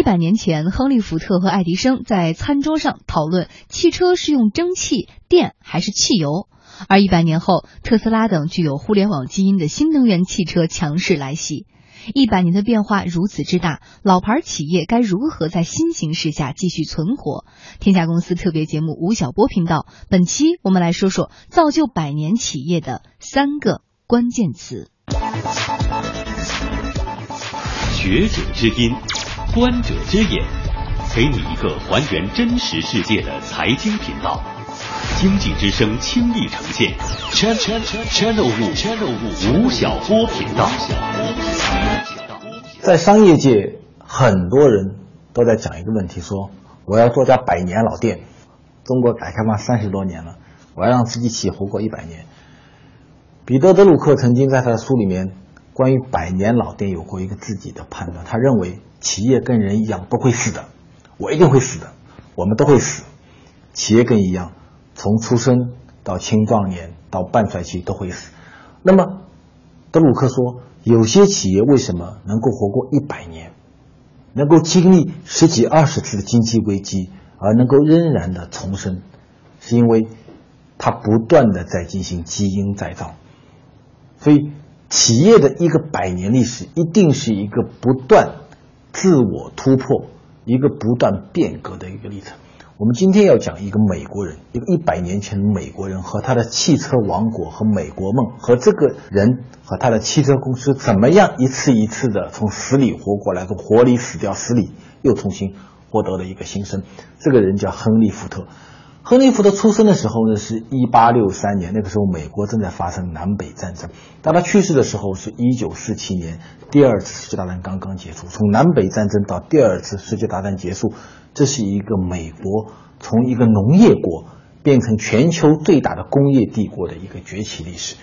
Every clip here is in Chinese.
一百年前，亨利·福特和爱迪生在餐桌上讨论汽车是用蒸汽、电还是汽油；而一百年后，特斯拉等具有互联网基因的新能源汽车强势来袭。一百年的变化如此之大，老牌企业该如何在新形势下继续存活？天下公司特别节目吴晓波频道，本期我们来说说造就百年企业的三个关键词。学者之音，观者之眼，给你一个还原真实世界的财经频道。经济之声倾力呈现，channel 五 channel 五吴晓波频道。在商业界，很多人都在讲一个问题，说我要做家百年老店。中国改革开放三十多年了，我要让自己企业活过一百年。彼得·德鲁克曾经在他的书里面关于百年老店有过一个自己的判断，他认为企业跟人一样不会死的，我一定会死的，我们都会死，企业跟一样。从出生到青壮年到半衰期都会死。那么，德鲁克说，有些企业为什么能够活过一百年，能够经历十几二十次的经济危机而能够仍然的重生，是因为它不断的在进行基因再造。所以，企业的一个百年历史一定是一个不断自我突破、一个不断变革的一个历程。我们今天要讲一个美国人，一个一百年前的美国人和他的汽车王国和美国梦，和这个人和他的汽车公司怎么样一次一次的从死里活过来，从活里死掉，死里又重新获得了一个新生。这个人叫亨利·福特。亨利·福特出生的时候呢，是一八六三年，那个时候美国正在发生南北战争。当他去世的时候是一九四七年，第二次世界大战刚刚结束。从南北战争到第二次世界大战结束。这是一个美国从一个农业国变成全球最大的工业帝国的一个崛起历史，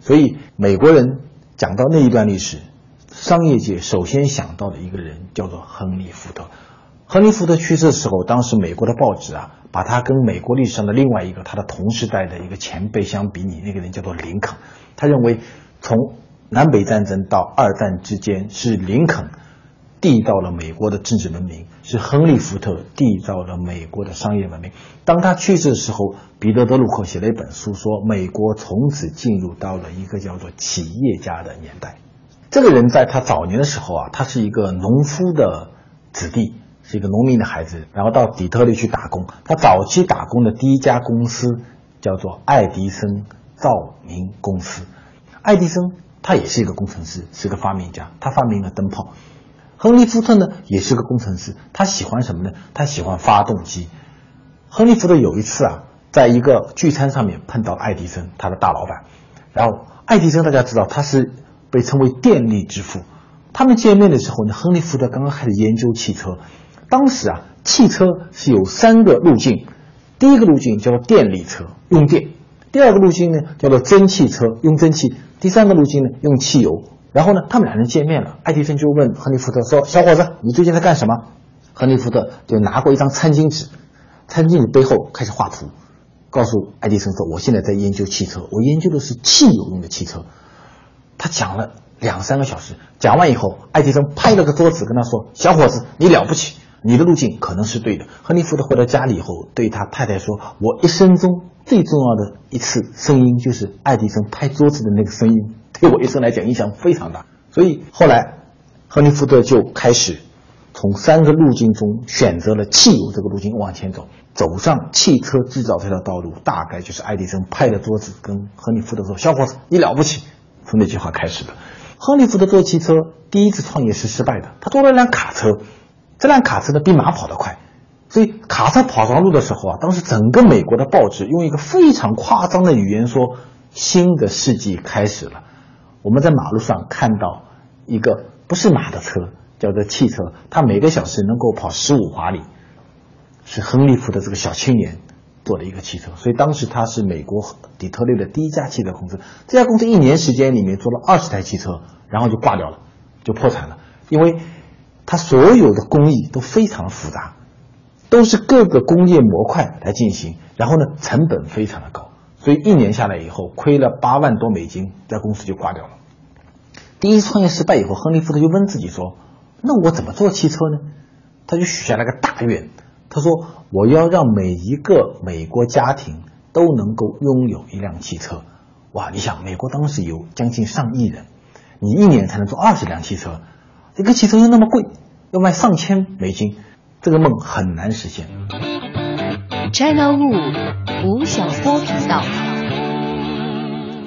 所以美国人讲到那一段历史，商业界首先想到的一个人叫做亨利·福特。亨利·福特去世的时候，当时美国的报纸啊，把他跟美国历史上的另外一个他的同时代的一个前辈相比拟，那个人叫做林肯。他认为，从南北战争到二战之间是林肯。缔造了美国的政治文明，是亨利·福特缔造了美国的商业文明。当他去世的时候，彼得·德鲁克写了一本书，说美国从此进入到了一个叫做企业家的年代。这个人在他早年的时候啊，他是一个农夫的子弟，是一个农民的孩子，然后到底特律去打工。他早期打工的第一家公司叫做爱迪生照明公司。爱迪生他也是一个工程师，是个发明家，他发明了灯泡。亨利·福特呢，也是个工程师，他喜欢什么呢？他喜欢发动机。亨利·福特有一次啊，在一个聚餐上面碰到爱迪生，他的大老板。然后爱迪生大家知道他是被称为电力之父。他们见面的时候呢，亨利·福特刚刚开始研究汽车。当时啊，汽车是有三个路径，第一个路径叫做电力车，用电；第二个路径呢叫做蒸汽车，用蒸汽；第三个路径呢用汽油。然后呢，他们两人见面了。爱迪生就问亨利·福特说：“小伙子，你最近在干什么？”亨利·福特就拿过一张餐巾纸，餐巾纸背后开始画图，告诉爱迪生说：“我现在在研究汽车，我研究的是汽油用的汽车。”他讲了两三个小时，讲完以后，爱迪生拍了个桌子跟他说：“小伙子，你了不起，你的路径可能是对的。”亨利·福特回到家里以后，对他太太说：“我一生中最重要的一次声音，就是爱迪生拍桌子的那个声音。”对我一生来讲影响非常大，所以后来，亨利·福特就开始从三个路径中选择了汽油这个路径往前走，走上汽车制造这条道路，大概就是爱迪生拍着桌子跟亨利·福特说：“小伙子，你了不起！”从那句话开始的。亨利·福特做汽车第一次创业是失败的，他做了辆卡车，这辆卡车呢比马跑得快，所以卡车跑上路的时候啊，当时整个美国的报纸用一个非常夸张的语言说：“新的世纪开始了。”我们在马路上看到一个不是马的车，叫做汽车，它每个小时能够跑十五华里，是亨利·福的这个小青年做的一个汽车，所以当时他是美国底特律的第一家汽车公司。这家公司一年时间里面做了二十台汽车，然后就挂掉了，就破产了，因为它所有的工艺都非常复杂，都是各个工业模块来进行，然后呢成本非常的高。所以一年下来以后，亏了八万多美金，在公司就挂掉了。第一次创业失败以后，亨利·福特就问自己说：“那我怎么做汽车呢？他就许下了个大愿，他说我要让每一个美国家庭都能够拥有一辆汽车。哇，你想，美国当时有将近上亿人，你一年才能做二十辆汽车，这个汽车又那么贵，要卖上千美金，这个梦很难实现。China Wu 吴晓波频道。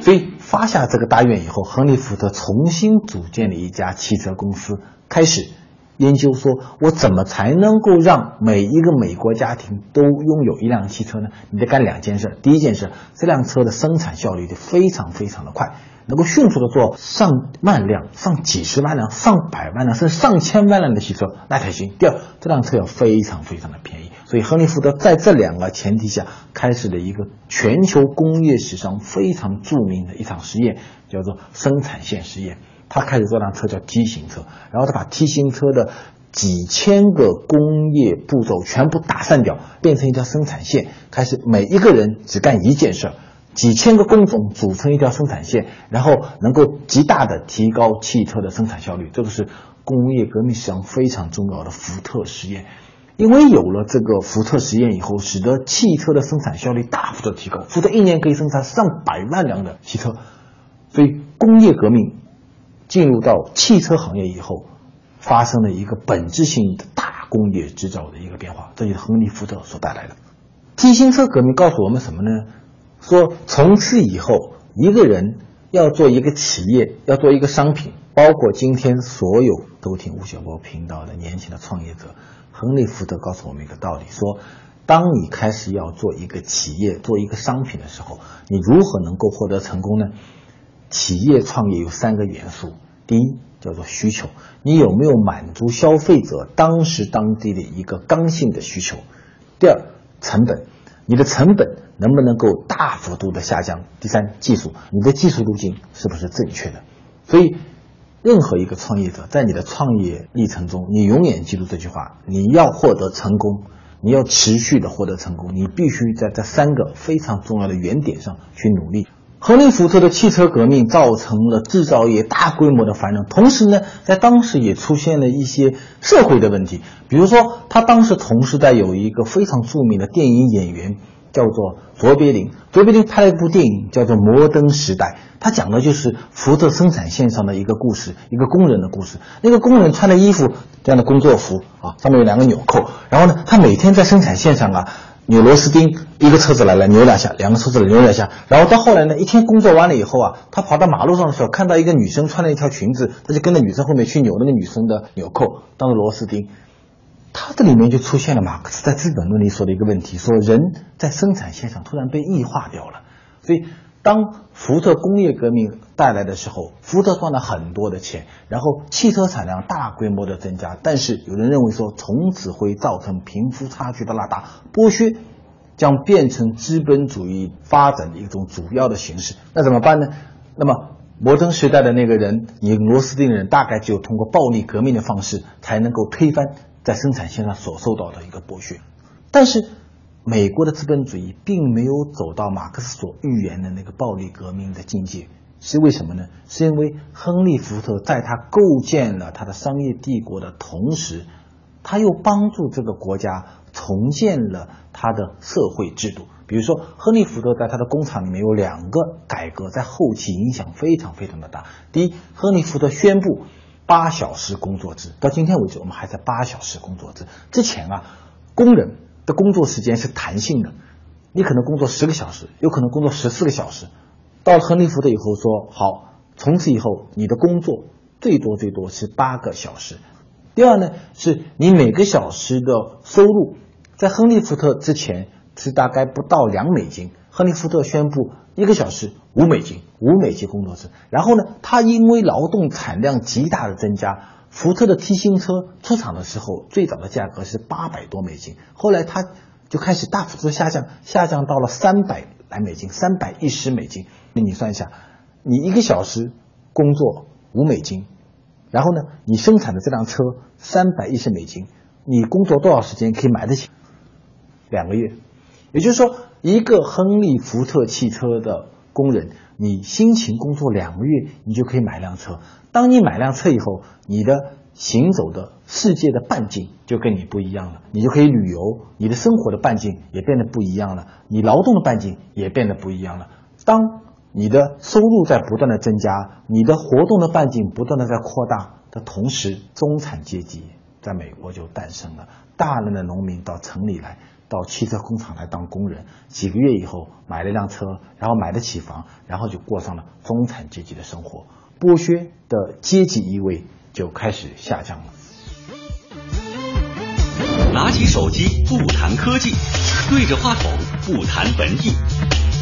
所以发下这个大愿以后，亨利·福特重新组建了一家汽车公司，开始研究说，我怎么才能够让每一个美国家庭都拥有一辆汽车呢？你得干两件事。第一件事，这辆车的生产效率得非常非常的快。能够迅速的做上万辆、上几十万辆、上百万辆，甚至上千万辆的汽车，那才行。第二，这辆车要非常非常的便宜。所以，亨利·福特在这两个前提下，开始了一个全球工业史上非常著名的一场实验，叫做生产线实验。他开始做辆车叫 T 型车，然后他把 T 型车的几千个工业步骤全部打散掉，变成一条生产线，开始每一个人只干一件事儿。几千个工种组成一条生产线，然后能够极大的提高汽车的生产效率。这个是工业革命史上非常重要的福特实验。因为有了这个福特实验以后，使得汽车的生产效率大幅的提高。福特一年可以生产上百万辆的汽车，所以工业革命进入到汽车行业以后，发生了一个本质性的大工业制造的一个变化。这就是亨利·福特所带来的 T 型车革命，告诉我们什么呢？说从此以后，一个人要做一个企业，要做一个商品，包括今天所有都听吴晓波频道的年轻的创业者，亨利·福特告诉我们一个道理：说，当你开始要做一个企业、做一个商品的时候，你如何能够获得成功呢？企业创业有三个元素：第一叫做需求，你有没有满足消费者当时当地的一个刚性的需求；第二，成本。你的成本能不能够大幅度的下降？第三，技术，你的技术路径是不是正确的？所以，任何一个创业者在你的创业历程中，你永远记住这句话：你要获得成功，你要持续的获得成功，你必须在这三个非常重要的原点上去努力。亨利·福特的汽车革命造成了制造业大规模的繁荣，同时呢，在当时也出现了一些社会的问题。比如说，他当时同时代有一个非常著名的电影演员，叫做卓别林。卓别林拍了一部电影，叫做《摩登时代》，他讲的就是福特生产线上的一个故事，一个工人的故事。那个工人穿的衣服这样的工作服啊，上面有两个纽扣，然后呢，他每天在生产线上啊。扭螺丝钉，一个车子来了，扭两下；两个车子来扭两下。然后到后来呢，一天工作完了以后啊，他跑到马路上的时候，看到一个女生穿了一条裙子，他就跟着女生后面去扭那个女生的纽扣，当螺丝钉。他这里面就出现了马克思在《资本论》里说的一个问题：说人在生产线上突然被异化掉了。所以，当福特工业革命带来的时候，福特赚了很多的钱，然后汽车产量大规模的增加。但是有人认为说，从此会造成贫富差距的拉大，剥削将变成资本主义发展的一种主要的形式。那怎么办呢？那么摩登时代的那个人以螺丝钉人，大概只有通过暴力革命的方式，才能够推翻在生产线上所受到的一个剥削。但是。美国的资本主义并没有走到马克思所预言的那个暴力革命的境界，是为什么呢？是因为亨利·福特在他构建了他的商业帝国的同时，他又帮助这个国家重建了他的社会制度。比如说，亨利·福特在他的工厂里面有两个改革，在后期影响非常非常的大。第一，亨利·福特宣布八小时工作制，到今天为止，我们还在八小时工作制之前啊，工人。的工作时间是弹性的，你可能工作十个小时，有可能工作十四个小时。到了亨利福特以后说好，从此以后你的工作最多最多是八个小时。第二呢，是你每个小时的收入，在亨利福特之前是大概不到两美金。亨利福特宣布一个小时五美金，五美金工作制。然后呢，他因为劳动产量极大的增加。福特的 T 型车出厂的时候，最早的价格是八百多美金，后来他就开始大幅度下降，下降到了三百来美金，三百一十美金。那你算一下，你一个小时工作五美金，然后呢，你生产的这辆车三百一十美金，你工作多少时间可以买得起？两个月。也就是说，一个亨利福特汽车的工人，你辛勤工作两个月，你就可以买辆车。当你买辆车以后，你的行走的世界的半径就跟你不一样了，你就可以旅游，你的生活的半径也变得不一样了，你劳动的半径也变得不一样了。当你的收入在不断的增加，你的活动的半径不断的在扩大的同时，中产阶级在美国就诞生了，大量的农民到城里来，到汽车工厂来当工人，几个月以后买了辆车，然后买得起房，然后就过上了中产阶级的生活，剥削的阶级意味。就开始下降了。拿起手机不谈科技，对着话筒不谈文艺。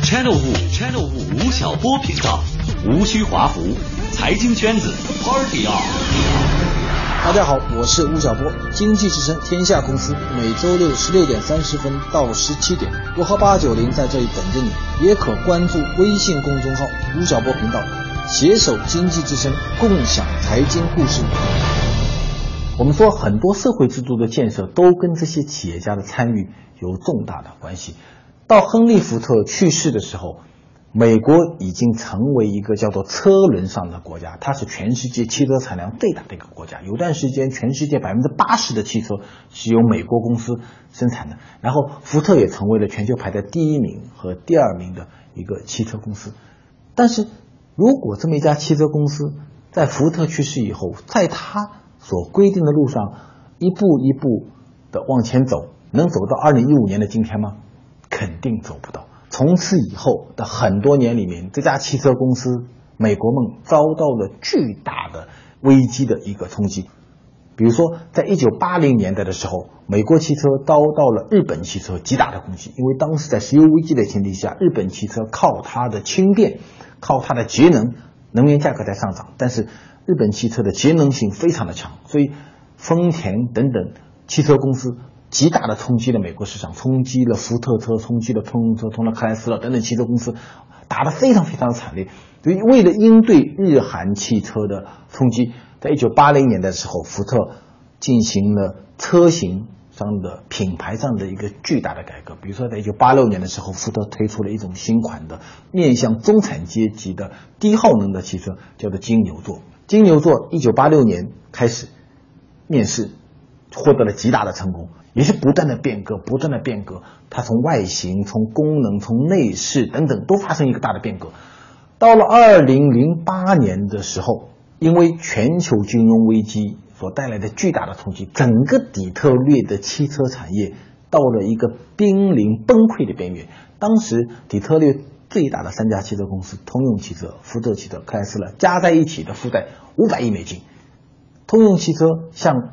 Channel 五 Channel 五吴晓波频道，无需华服，财经圈子 Party on。大家好，我是吴晓波，经济之声天下公司每周六十六点三十分到十七点，我和八九零在这里等着你，也可关注微信公众号吴晓波频道。携手经济之声，共享财经故事。我们说，很多社会制度的建设都跟这些企业家的参与有重大的关系。到亨利·福特去世的时候，美国已经成为一个叫做车轮上的国家，它是全世界汽车产量最大的一个国家。有段时间，全世界百分之八十的汽车是由美国公司生产的。然后，福特也成为了全球排在第一名和第二名的一个汽车公司。但是，如果这么一家汽车公司在福特去世以后，在他所规定的路上一步一步的往前走，能走到二零一五年的今天吗？肯定走不到。从此以后的很多年里面，这家汽车公司美国梦遭到了巨大的危机的一个冲击。比如说，在一九八零年代的时候，美国汽车遭到了日本汽车极大的攻击，因为当时在石油危机的前提下，日本汽车靠它的轻便。靠它的节能，能源价格在上涨，但是日本汽车的节能性非常的强，所以丰田等等汽车公司极大的冲击了美国市场，冲击了福特车，冲击了通用车，冲了克莱斯勒等等汽车公司，打得非常非常惨烈。所以为了应对日韩汽车的冲击，在一九八零年的时候，福特进行了车型。上的品牌上的一个巨大的改革，比如说在一九八六年的时候，福特推出了一种新款的面向中产阶级的低耗能的汽车，叫做金牛座。金牛座一九八六年开始面世，获得了极大的成功，也是不断的变革，不断的变革。它从外形、从功能、从内饰等等都发生一个大的变革。到了二零零八年的时候，因为全球金融危机。所带来的巨大的冲击，整个底特律的汽车产业到了一个濒临崩溃的边缘。当时底特律最大的三家汽车公司——通用汽车、福特汽车、克莱斯勒，加在一起的负债五百亿美金。通用汽车向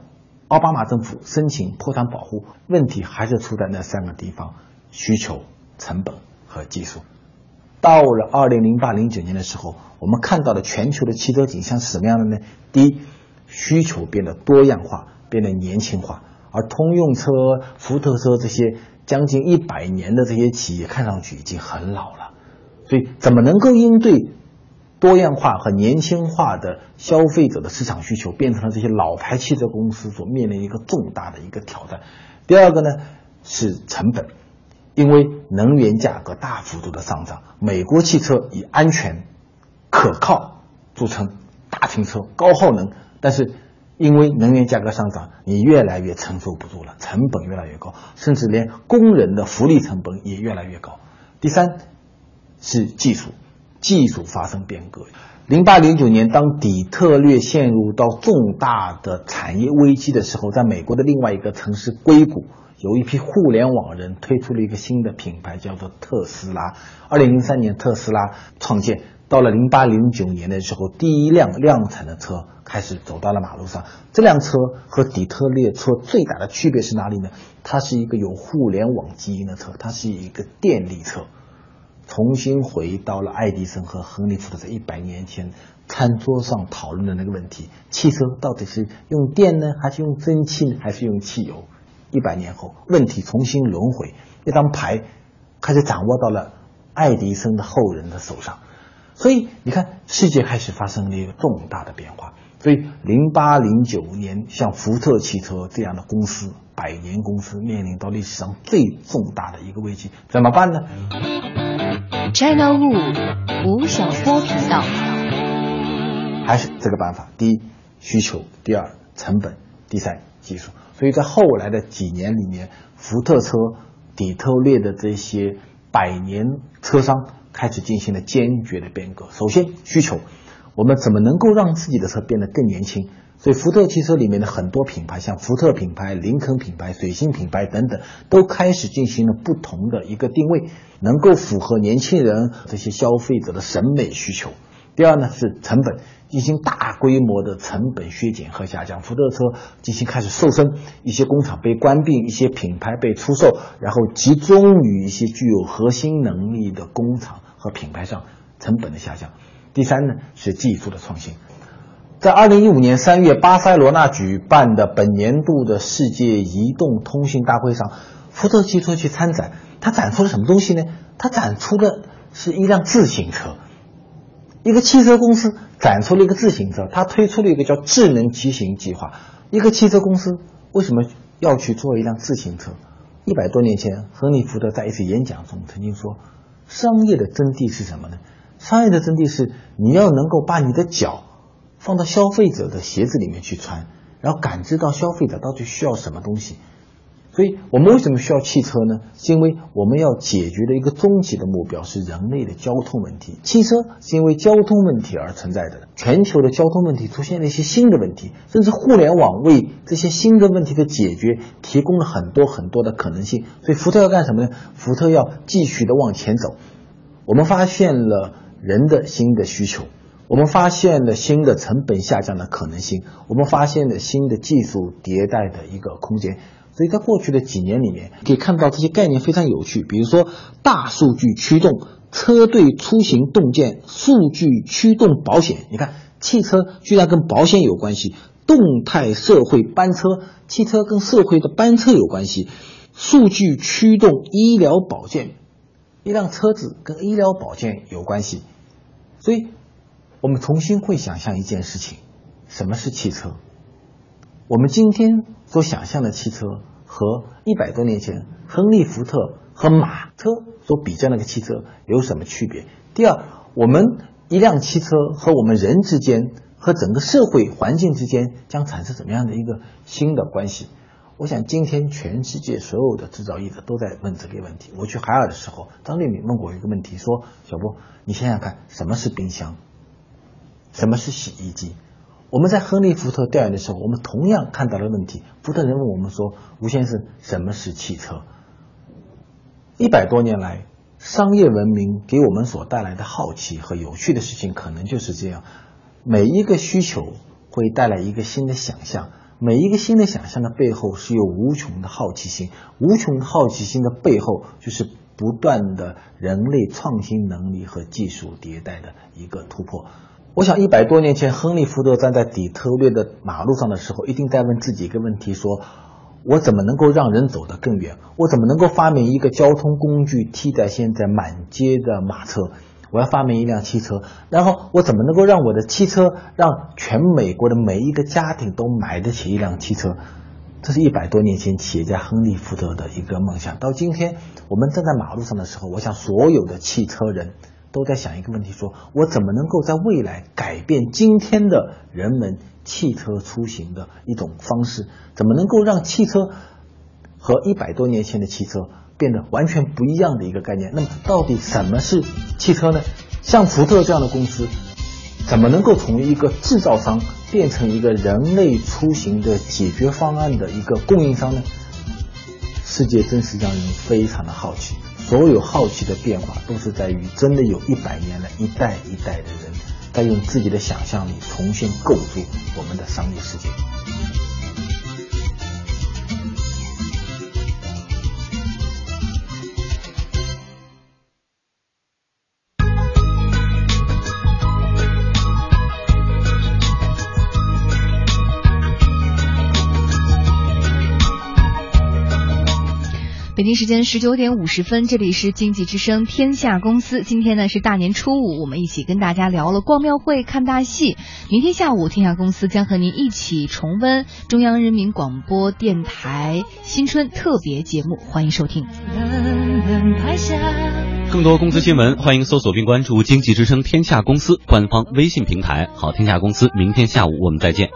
奥巴马政府申请破产保护，问题还是出在那三个地方：需求、成本和技术。到了二零零八零九年的时候，我们看到的全球的汽车景象是什么样的呢？第一。需求变得多样化，变得年轻化，而通用车、福特车这些将近一百年的这些企业，看上去已经很老了。所以，怎么能够应对多样化和年轻化的消费者的市场需求，变成了这些老牌汽车公司所面临一个重大的一个挑战。第二个呢是成本，因为能源价格大幅度的上涨，美国汽车以安全、可靠著称，大型车、高耗能。但是，因为能源价格上涨，你越来越承受不住了，成本越来越高，甚至连工人的福利成本也越来越高。第三，是技术，技术发生变革。零八零九年，当底特律陷入到重大的产业危机的时候，在美国的另外一个城市硅谷，有一批互联网人推出了一个新的品牌，叫做特斯拉。二零零三年，特斯拉创建。到了零八零九年的时候，第一辆量产的车开始走到了马路上。这辆车和底特律车最大的区别是哪里呢？它是一个有互联网基因的车，它是一个电力车。重新回到了爱迪生和亨利·福特在一百年前餐桌上讨论的那个问题：汽车到底是用电呢，还是用蒸汽，还是用汽油？一百年后，问题重新轮回，那张牌开始掌握到了爱迪生的后人的手上。所以你看，世界开始发生了一个重大的变化。所以，零八零九年，像福特汽车这样的公司，百年公司面临到历史上最重大的一个危机，怎么办呢？China Wu 吴晓波频道，还是这个办法：第一，需求；第二，成本，第三技术。所以在后来的几年里面，福特车、底特律的这些百年车商开始进行了坚决的变革。首先，需求，我们怎么能够让自己的车变得更年轻？所以，福特汽车里面的很多品牌，像福特品牌、林肯品牌、水星品牌等等，都开始进行了不同的一个定位，能够符合年轻人这些消费者的审美需求。第二呢是成本，进行大规模的成本削减和下降。福特车进行开始瘦身，一些工厂被关闭，一些品牌被出售，然后集中于一些具有核心能力的工厂和品牌上，成本的下降。第三呢是技术的创新。在二零一五年三月，巴塞罗那举办的本年度的世界移动通信大会上，福特汽车去参展，它展出了什么东西呢？它展出的是一辆自行车。一个汽车公司展出了一个自行车，它推出了一个叫智能骑行计划。一个汽车公司为什么要去做一辆自行车？一百多年前，亨利·福特在一次演讲中曾经说：“商业的真谛是什么呢？商业的真谛是你要能够把你的脚。”放到消费者的鞋子里面去穿，然后感知到消费者到底需要什么东西。所以我们为什么需要汽车呢？是因为我们要解决的一个终极的目标是人类的交通问题。汽车是因为交通问题而存在的。全球的交通问题出现了一些新的问题，甚至互联网为这些新的问题的解决提供了很多很多的可能性。所以福特要干什么呢？福特要继续的往前走。我们发现了人的新的需求。我们发现了新的成本下降的可能性，我们发现了新的技术迭代的一个空间。所以在过去的几年里面，可以看到这些概念非常有趣。比如说，大数据驱动车队出行洞见，数据驱动保险。你看，汽车居然跟保险有关系；动态社会班车，汽车跟社会的班车有关系；数据驱动医疗保健，一辆车子跟医疗保健有关系。所以。我们重新会想象一件事情：什么是汽车？我们今天所想象的汽车和一百多年前亨利·福特和马车所比较那个汽车有什么区别？第二，我们一辆汽车和我们人之间和整个社会环境之间将产生怎么样的一个新的关系？我想，今天全世界所有的制造业者都在问这个问题。我去海尔的时候，张丽敏问过我一个问题，说：“小波，你想想看，什么是冰箱？”什么是洗衣机？我们在亨利·福特调研的时候，我们同样看到了问题。福特人问我们说：“吴先生，什么是汽车？”一百多年来，商业文明给我们所带来的好奇和有趣的事情，可能就是这样。每一个需求会带来一个新的想象，每一个新的想象的背后是有无穷的好奇心，无穷的好奇心的背后就是不断的人类创新能力和技术迭代的一个突破。我想，一百多年前，亨利·福特站在底特律的马路上的时候，一定在问自己一个问题：说，我怎么能够让人走得更远？我怎么能够发明一个交通工具替代现在满街的马车？我要发明一辆汽车，然后我怎么能够让我的汽车让全美国的每一个家庭都买得起一辆汽车？这是一百多年前企业家亨利·福特的一个梦想。到今天，我们站在马路上的时候，我想所有的汽车人。都在想一个问题：说我怎么能够在未来改变今天的人们汽车出行的一种方式？怎么能够让汽车和一百多年前的汽车变得完全不一样的一个概念？那么，到底什么是汽车呢？像福特这样的公司，怎么能够从一个制造商变成一个人类出行的解决方案的一个供应商呢？世界真是让人非常的好奇。所有好奇的变化，都是在于真的有一百年了，一代一代的人在用自己的想象力重新构筑我们的商业世界。北京时间十九点五十分，这里是经济之声天下公司。今天呢是大年初五，我们一起跟大家聊了逛庙会、看大戏。明天下午，天下公司将和您一起重温中央人民广播电台新春特别节目，欢迎收听。更多公司新闻，欢迎搜索并关注经济之声天下公司官方微信平台。好，天下公司，明天下午我们再见。